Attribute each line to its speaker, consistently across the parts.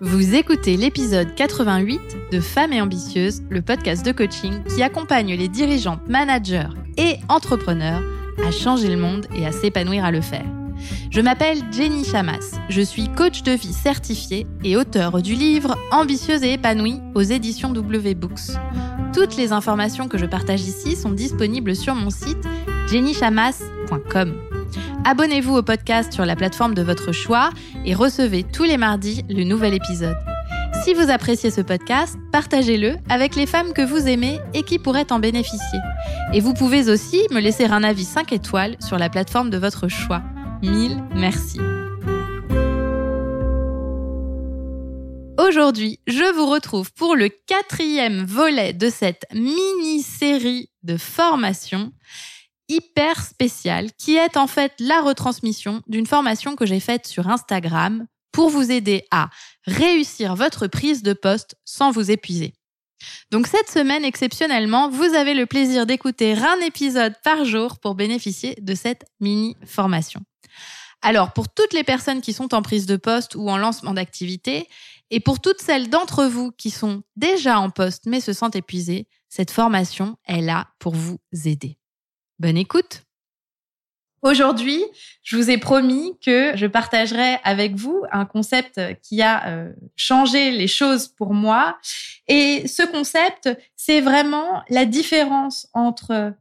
Speaker 1: Vous écoutez l'épisode 88 de Femmes et Ambitieuses, le podcast de coaching qui accompagne les dirigeantes, managers et entrepreneurs à changer le monde et à s'épanouir à le faire. Je m'appelle Jenny Chamas, je suis coach de vie certifiée et auteur du livre Ambitieuse et épanouie aux éditions W Books. Toutes les informations que je partage ici sont disponibles sur mon site jennychamas.com. Abonnez-vous au podcast sur la plateforme de votre choix et recevez tous les mardis le nouvel épisode. Si vous appréciez ce podcast, partagez-le avec les femmes que vous aimez et qui pourraient en bénéficier. Et vous pouvez aussi me laisser un avis 5 étoiles sur la plateforme de votre choix. Mille merci. Aujourd'hui, je vous retrouve pour le quatrième volet de cette mini-série de formation hyper spéciale qui est en fait la retransmission d'une formation que j'ai faite sur Instagram pour vous aider à réussir votre prise de poste sans vous épuiser. Donc cette semaine, exceptionnellement, vous avez le plaisir d'écouter un épisode par jour pour bénéficier de cette mini formation. Alors, pour toutes les personnes qui sont en prise de poste ou en lancement d'activité, et pour toutes celles d'entre vous qui sont déjà en poste mais se sentent épuisées, cette formation est là pour vous aider. Bonne écoute Aujourd'hui, je vous ai promis que je partagerai avec vous un concept qui a euh, changé les choses pour moi. Et ce concept, c'est vraiment la différence entre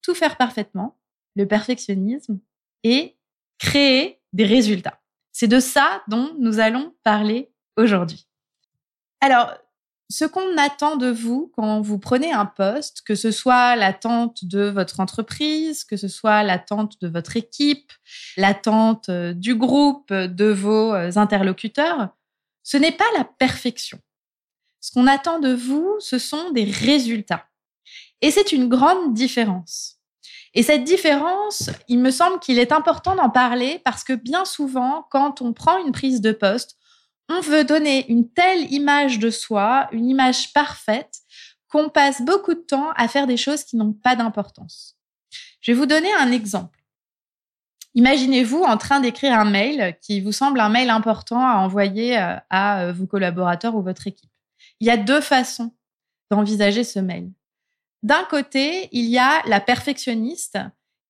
Speaker 1: tout faire parfaitement, le perfectionnisme, et créer des résultats. C'est de ça dont nous allons parler aujourd'hui. Alors, ce qu'on attend de vous quand vous prenez un poste, que ce soit l'attente de votre entreprise, que ce soit l'attente de votre équipe, l'attente euh, du groupe, de vos euh, interlocuteurs, ce n'est pas la perfection. Ce qu'on attend de vous, ce sont des résultats. Et c'est une grande différence. Et cette différence, il me semble qu'il est important d'en parler parce que bien souvent, quand on prend une prise de poste, on veut donner une telle image de soi, une image parfaite, qu'on passe beaucoup de temps à faire des choses qui n'ont pas d'importance. Je vais vous donner un exemple. Imaginez-vous en train d'écrire un mail qui vous semble un mail important à envoyer euh, à euh, vos collaborateurs ou votre équipe. Il y a deux façons d'envisager ce mail. D'un côté, il y a la perfectionniste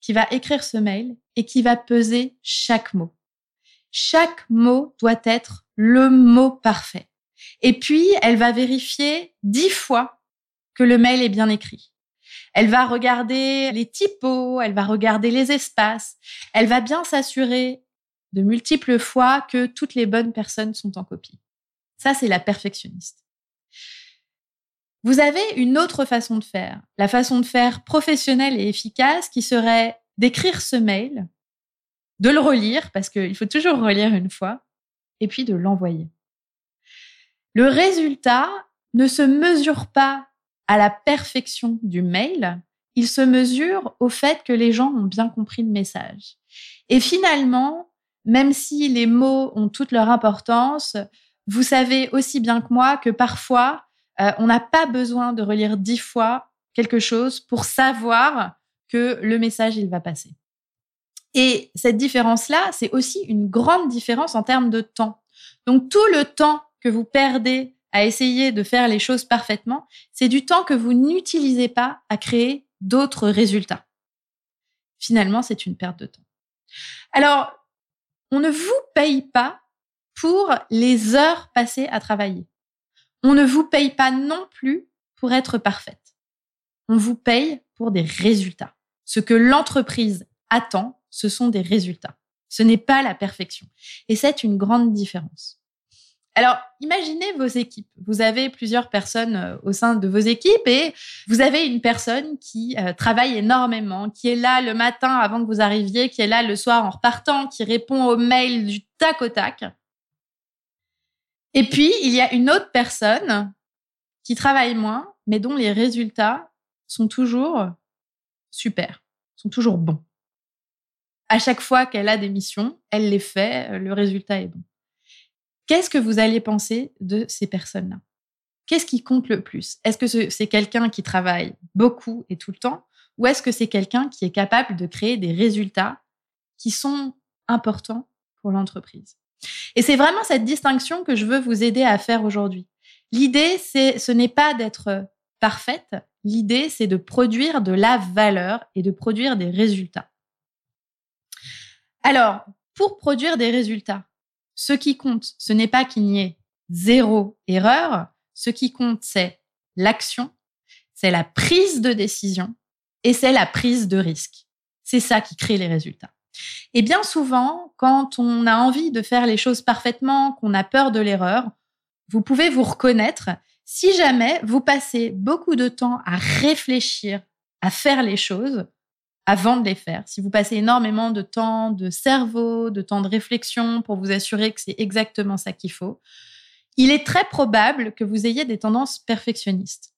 Speaker 1: qui va écrire ce mail et qui va peser chaque mot. Chaque mot doit être le mot parfait. Et puis, elle va vérifier dix fois que le mail est bien écrit. Elle va regarder les typos, elle va regarder les espaces, elle va bien s'assurer de multiples fois que toutes les bonnes personnes sont en copie. Ça, c'est la perfectionniste. Vous avez une autre façon de faire, la façon de faire professionnelle et efficace qui serait d'écrire ce mail, de le relire, parce qu'il faut toujours relire une fois, et puis de l'envoyer. Le résultat ne se mesure pas à la perfection du mail, il se mesure au fait que les gens ont bien compris le message. Et finalement, même si les mots ont toute leur importance, vous savez aussi bien que moi que parfois, euh, on n'a pas besoin de relire dix fois quelque chose pour savoir que le message, il va passer. Et cette différence-là, c'est aussi une grande différence en termes de temps. Donc tout le temps que vous perdez à essayer de faire les choses parfaitement, c'est du temps que vous n'utilisez pas à créer d'autres résultats. Finalement, c'est une perte de temps. Alors, on ne vous paye pas pour les heures passées à travailler. On ne vous paye pas non plus pour être parfaite. On vous paye pour des résultats. Ce que l'entreprise attend, ce sont des résultats. Ce n'est pas la perfection. Et c'est une grande différence. Alors, imaginez vos équipes. Vous avez plusieurs personnes euh, au sein de vos équipes et vous avez une personne qui euh, travaille énormément, qui est là le matin avant que vous arriviez, qui est là le soir en repartant, qui répond aux mails du tac au tac. Et puis, il y a une autre personne qui travaille moins, mais dont les résultats sont toujours super, sont toujours bons à chaque fois qu'elle a des missions, elle les fait, euh, le résultat est bon. Qu'est-ce que vous allez penser de ces personnes-là? Qu'est-ce qui compte le plus? Est-ce que c'est quelqu'un qui travaille beaucoup et tout le temps ou est-ce que c'est quelqu'un qui est capable de créer des résultats qui sont importants pour l'entreprise? Et c'est vraiment cette distinction que je veux vous aider à faire aujourd'hui. L'idée, c'est, ce n'est pas d'être parfaite. L'idée, c'est de produire de la valeur et de produire des résultats. Alors, pour produire des résultats, ce qui compte, ce n'est pas qu'il n'y ait zéro erreur. Ce qui compte, c'est l'action, c'est la prise de décision et c'est la prise de risque. C'est ça qui crée les résultats. Et bien souvent, quand on a envie de faire les choses parfaitement, qu'on a peur de l'erreur, vous pouvez vous reconnaître si jamais vous passez beaucoup de temps à réfléchir, à faire les choses avant de les faire. Si vous passez énormément de temps de cerveau, de temps de réflexion pour vous assurer que c'est exactement ça qu'il faut, il est très probable que vous ayez des tendances perfectionnistes.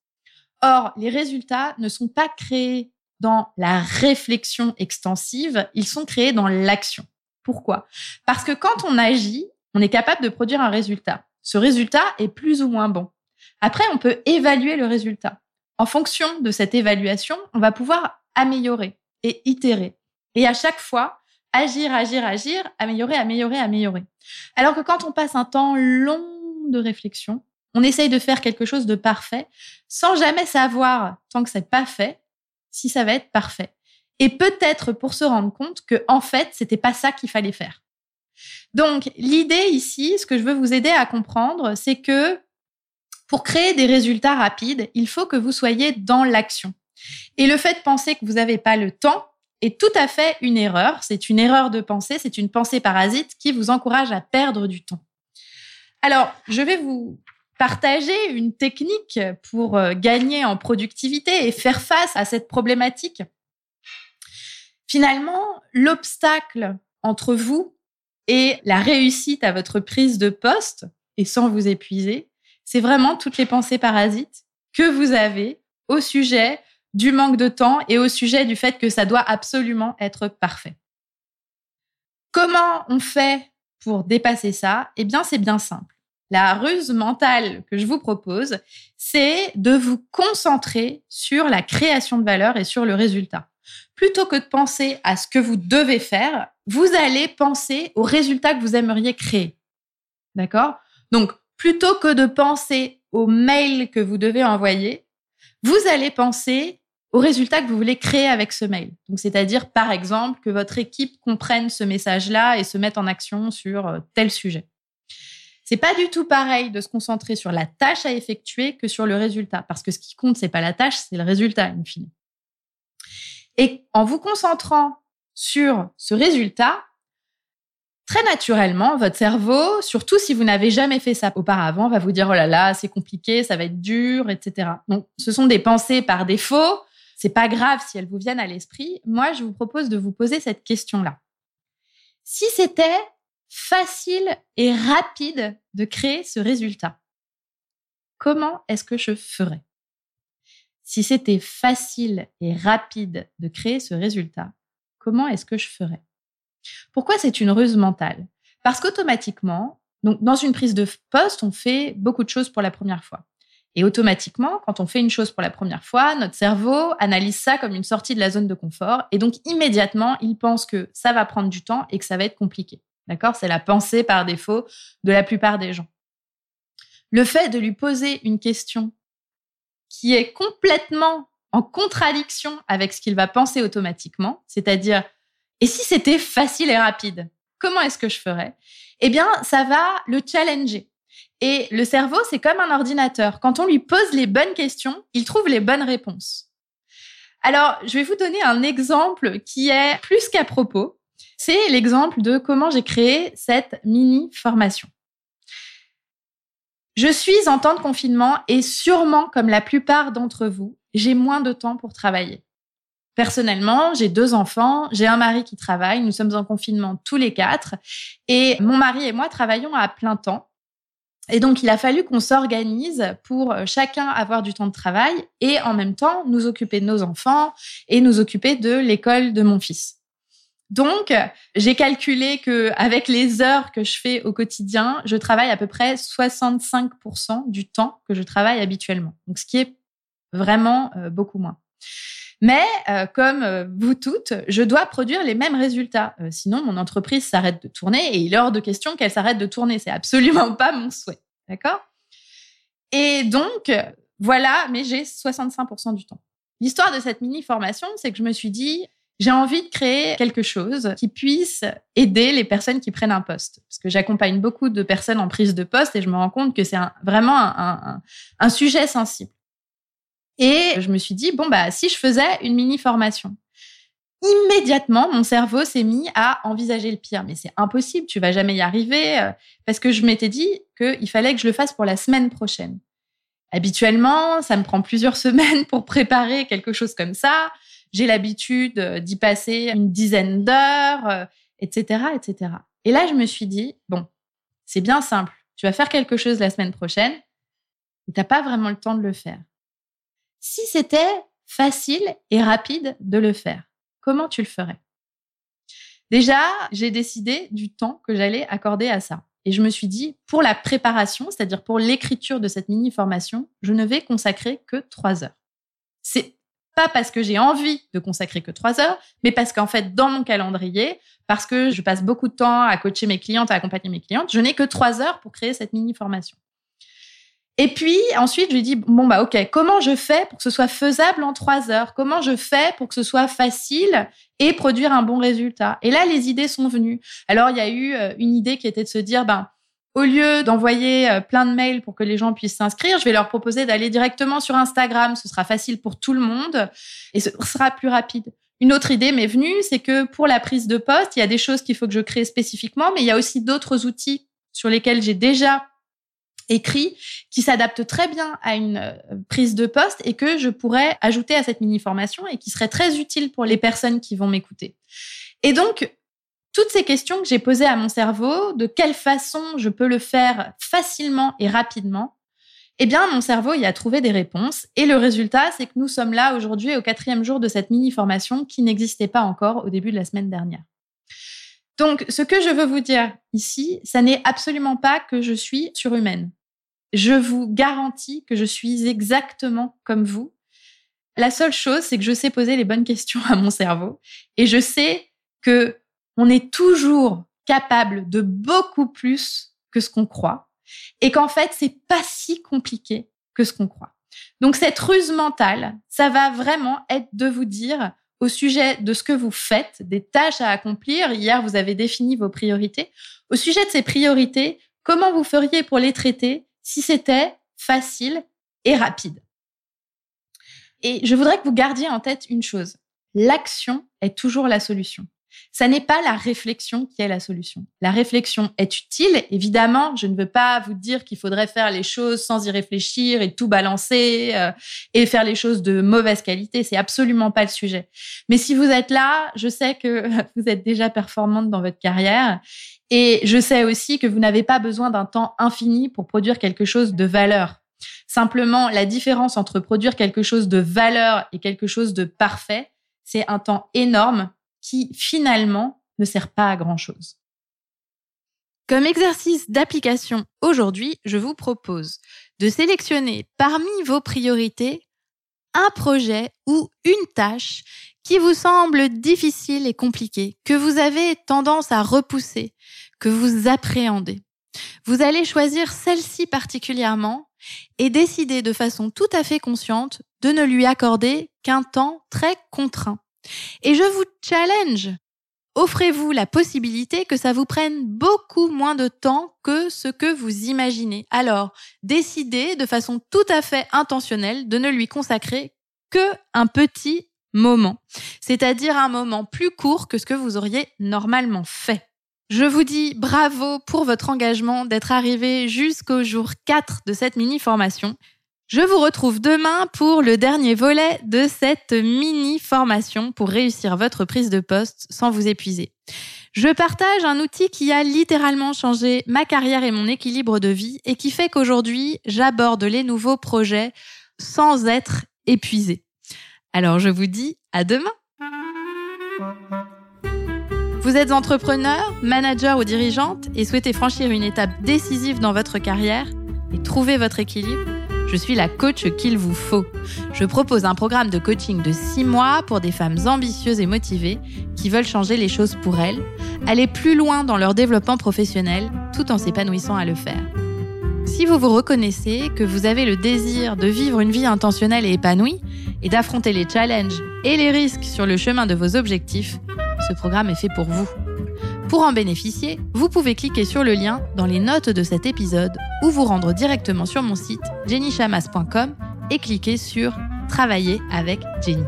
Speaker 1: Or, les résultats ne sont pas créés dans la réflexion extensive, ils sont créés dans l'action. Pourquoi? Parce que quand on agit, on est capable de produire un résultat. Ce résultat est plus ou moins bon. Après, on peut évaluer le résultat. En fonction de cette évaluation, on va pouvoir améliorer et itérer. Et à chaque fois, agir, agir, agir, améliorer, améliorer, améliorer. Alors que quand on passe un temps long de réflexion, on essaye de faire quelque chose de parfait sans jamais savoir, tant que c'est pas fait, si ça va être parfait. Et peut-être pour se rendre compte que, en fait, c'était pas ça qu'il fallait faire. Donc, l'idée ici, ce que je veux vous aider à comprendre, c'est que pour créer des résultats rapides, il faut que vous soyez dans l'action. Et le fait de penser que vous n'avez pas le temps est tout à fait une erreur. C'est une erreur de pensée, c'est une pensée parasite qui vous encourage à perdre du temps. Alors, je vais vous partager une technique pour euh, gagner en productivité et faire face à cette problématique. Finalement, l'obstacle entre vous et la réussite à votre prise de poste, et sans vous épuiser, c'est vraiment toutes les pensées parasites que vous avez au sujet du manque de temps et au sujet du fait que ça doit absolument être parfait. Comment on fait pour dépasser ça? Eh bien, c'est bien simple. La ruse mentale que je vous propose, c'est de vous concentrer sur la création de valeur et sur le résultat. Plutôt que de penser à ce que vous devez faire, vous allez penser au résultat que vous aimeriez créer. D'accord? Donc, plutôt que de penser au mail que vous devez envoyer, vous allez penser au résultat que vous voulez créer avec ce mail. Donc, c'est-à-dire, par exemple, que votre équipe comprenne ce message-là et se mette en action sur euh, tel sujet. C'est pas du tout pareil de se concentrer sur la tâche à effectuer que sur le résultat, parce que ce qui compte, c'est pas la tâche, c'est le résultat, in fine. Et en vous concentrant sur ce résultat, très naturellement, votre cerveau, surtout si vous n'avez jamais fait ça auparavant, va vous dire oh là là, c'est compliqué, ça va être dur, etc. Donc, ce sont des pensées par défaut. C'est pas grave si elles vous viennent à l'esprit. Moi, je vous propose de vous poser cette question-là. Si c'était facile et rapide de créer ce résultat. Comment est-ce que je ferais? Si c'était facile et rapide de créer ce résultat, comment est-ce que je ferais? Pourquoi c'est une ruse mentale? Parce qu'automatiquement, dans une prise de poste, on fait beaucoup de choses pour la première fois. Et automatiquement, quand on fait une chose pour la première fois, notre cerveau analyse ça comme une sortie de la zone de confort. Et donc, immédiatement, il pense que ça va prendre du temps et que ça va être compliqué. D'accord? C'est la pensée par défaut de la plupart des gens. Le fait de lui poser une question qui est complètement en contradiction avec ce qu'il va penser automatiquement, c'est-à-dire et si c'était facile et rapide, comment est-ce que je ferais? Eh bien, ça va le challenger. Et le cerveau, c'est comme un ordinateur. Quand on lui pose les bonnes questions, il trouve les bonnes réponses. Alors, je vais vous donner un exemple qui est plus qu'à propos. C'est l'exemple de comment j'ai créé cette mini formation. Je suis en temps de confinement et sûrement comme la plupart d'entre vous, j'ai moins de temps pour travailler. Personnellement, j'ai deux enfants, j'ai un mari qui travaille, nous sommes en confinement tous les quatre et mon mari et moi travaillons à plein temps. Et donc, il a fallu qu'on s'organise pour chacun avoir du temps de travail et en même temps nous occuper de nos enfants et nous occuper de l'école de mon fils. Donc, j'ai calculé que avec les heures que je fais au quotidien, je travaille à peu près 65% du temps que je travaille habituellement. Donc, ce qui est vraiment euh, beaucoup moins. Mais euh, comme euh, vous toutes, je dois produire les mêmes résultats. Euh, sinon, mon entreprise s'arrête de tourner et il est hors de question qu'elle s'arrête de tourner. C'est absolument pas mon souhait. D'accord? Et donc, voilà, mais j'ai 65% du temps. L'histoire de cette mini formation, c'est que je me suis dit, j'ai envie de créer quelque chose qui puisse aider les personnes qui prennent un poste. Parce que j'accompagne beaucoup de personnes en prise de poste et je me rends compte que c'est vraiment un, un, sujet sensible. Et je me suis dit, bon, bah, si je faisais une mini formation. Immédiatement, mon cerveau s'est mis à envisager le pire. Mais c'est impossible, tu vas jamais y arriver. Euh, parce que je m'étais dit qu'il fallait que je le fasse pour la semaine prochaine. Habituellement, ça me prend plusieurs semaines pour préparer quelque chose comme ça. J'ai l'habitude euh, d'y passer une dizaine d'heures, etc., euh, etc. Et là, je me suis dit, bon, c'est bien simple. Tu vas faire quelque chose la semaine prochaine, tu n'as pas vraiment le temps de le faire. Si c'était facile et rapide de le faire, comment tu le ferais? Déjà, j'ai décidé du temps que j'allais accorder à ça. Et je me suis dit, pour la préparation, c'est-à-dire pour l'écriture de cette mini-formation, je ne vais consacrer que trois heures. C'est pas parce que j'ai envie de consacrer que trois heures, mais parce qu'en fait, dans mon calendrier, parce que je passe beaucoup de temps à coacher mes clientes, à accompagner mes clientes, je n'ai que trois heures pour créer cette mini formation. Et puis ensuite, je lui dis bon bah ok, comment je fais pour que ce soit faisable en trois heures? Comment je fais pour que ce soit facile et produire un bon résultat? Et là, les idées sont venues. Alors il y a eu euh, une idée qui était de se dire ben au lieu d'envoyer euh, plein de mails pour que les gens puissent s'inscrire, je vais leur proposer d'aller directement sur Instagram. Ce sera facile pour tout le monde et ce sera plus rapide. Une autre idée m'est venue, c'est que pour la prise de poste, il y a des choses qu'il faut que je crée spécifiquement, mais il y a aussi d'autres outils sur lesquels j'ai déjà écrit qui s'adaptent très bien à une euh, prise de poste et que je pourrais ajouter à cette mini formation et qui serait très utile pour les personnes qui vont m'écouter. Et donc, toutes ces questions que j'ai posées à mon cerveau, de quelle façon je peux le faire facilement et rapidement, eh bien, mon cerveau y a trouvé des réponses. Et le résultat, c'est que nous sommes là aujourd'hui au quatrième jour de cette mini-formation qui n'existait pas encore au début de la semaine dernière. Donc, ce que je veux vous dire ici, ça n'est absolument pas que je suis surhumaine. Je vous garantis que je suis exactement comme vous. La seule chose, c'est que je sais poser les bonnes questions à mon cerveau et je sais que on est toujours capable de beaucoup plus que ce qu'on croit et qu'en fait, c'est pas si compliqué que ce qu'on croit. Donc cette ruse mentale, ça va vraiment être de vous dire au sujet de ce que vous faites, des tâches à accomplir. Hier, vous avez défini vos priorités. Au sujet de ces priorités, comment vous feriez pour les traiter si c'était facile et rapide Et je voudrais que vous gardiez en tête une chose. L'action est toujours la solution. Ça n'est pas la réflexion qui est la solution. La réflexion est utile, évidemment. Je ne veux pas vous dire qu'il faudrait faire les choses sans y réfléchir et tout balancer euh, et faire les choses de mauvaise qualité. C'est absolument pas le sujet. Mais si vous êtes là, je sais que vous êtes déjà performante dans votre carrière et je sais aussi que vous n'avez pas besoin d'un temps infini pour produire quelque chose de valeur. Simplement, la différence entre produire quelque chose de valeur et quelque chose de parfait, c'est un temps énorme qui finalement ne sert pas à grand-chose.
Speaker 2: Comme exercice d'application aujourd'hui, je vous propose de sélectionner parmi vos priorités un projet ou une tâche qui vous semble difficile et compliqué, que vous avez tendance à repousser, que vous appréhendez. Vous allez choisir celle-ci particulièrement et décider de façon tout à fait consciente de ne lui accorder qu'un temps très contraint. Et je vous challenge. Offrez-vous la possibilité que ça vous prenne beaucoup moins de temps que ce que vous imaginez. Alors, décidez de façon tout à fait intentionnelle de ne lui consacrer que un petit moment, c'est-à-dire un moment plus court que ce que vous auriez normalement fait. Je vous dis bravo pour votre engagement d'être arrivé jusqu'au jour 4 de cette mini-formation. Je vous retrouve demain pour le dernier volet de cette mini formation pour réussir votre prise de poste sans vous épuiser. Je partage un outil qui a littéralement changé ma carrière et mon équilibre de vie et qui fait qu'aujourd'hui, j'aborde les nouveaux projets sans être épuisé. Alors je vous dis à demain. Vous êtes entrepreneur, manager ou dirigeante et souhaitez franchir une étape décisive dans votre carrière et trouver votre équilibre?
Speaker 1: Je suis la coach qu'il vous faut. Je propose un programme de coaching de 6 mois pour des femmes ambitieuses et motivées qui veulent changer les choses pour elles, aller plus loin dans leur développement professionnel tout en s'épanouissant à le faire. Si vous vous reconnaissez, que vous avez le désir de vivre une vie intentionnelle et épanouie et d'affronter les challenges et les risques sur le chemin de vos objectifs, ce programme est fait pour vous. Pour en bénéficier, vous pouvez cliquer sur le lien dans les notes de cet épisode ou vous rendre directement sur mon site jennychamas.com et cliquer sur Travailler avec Jenny.